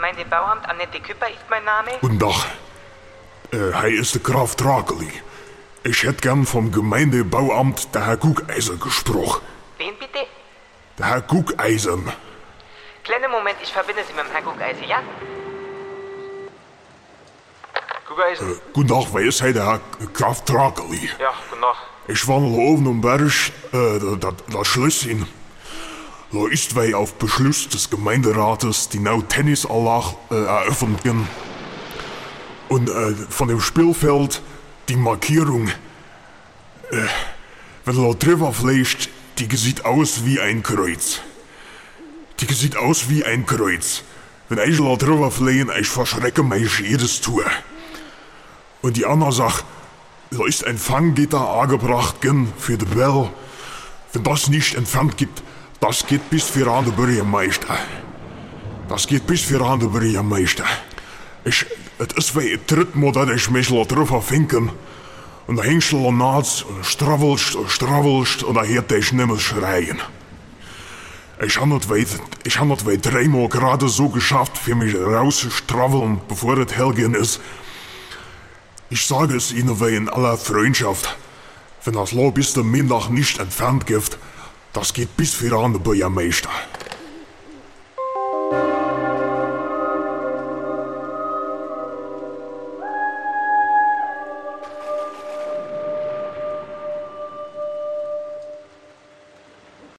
Gemeindebauamt. Annette Küpper ist mein Name. Guten Tag. Äh, hi ist der Graf Drakeli. Ich hätte gern vom Gemeindebauamt der Herr Guckeiser gesprochen. Wen bitte? Der Herr Guckeisen. Kleinen Moment, ich verbinde Sie mit dem Herrn Guckeisen, ja? Guckeisen? Äh, guten Tag, wer ist hey, der Herr Graf Drakeli? Ja, guten Tag. Ich war noch oben am Berg, äh, da, da, da Schlösschen. Da ist weil auf Beschluss des Gemeinderates die neue Tennisanlage äh, eröffnen. Und äh, von dem Spielfeld die Markierung. Äh, wenn da drüber fliegst, die sieht aus wie ein Kreuz. Die sieht aus wie ein Kreuz. Wenn ich da drüber fliegen, ich verschrecke mich jedes Tour. Und die andere Sache, da ist ein Fanggitter angebracht gen, für die Bell. Wenn das nicht entfernt gibt, das geht bis für an den Bürgermeister. Das geht bis für an den Bürgermeister. Ich, es ist wie ein Trittmal, dass ich mich da drüber finken. Und da hängst du da nachts und stravvelst und stravvelst und da hört ich nimmer schreien. Ich habe das weit, ich hab das weit dreimal gerade so geschafft, für mich rauszustraveln, bevor es hellgehen ist. Ich sage es Ihnen wie in aller Freundschaft. Wenn das Lob bis zum Mittag nicht entfernt gibt, das geht bis für an Bürgermeister.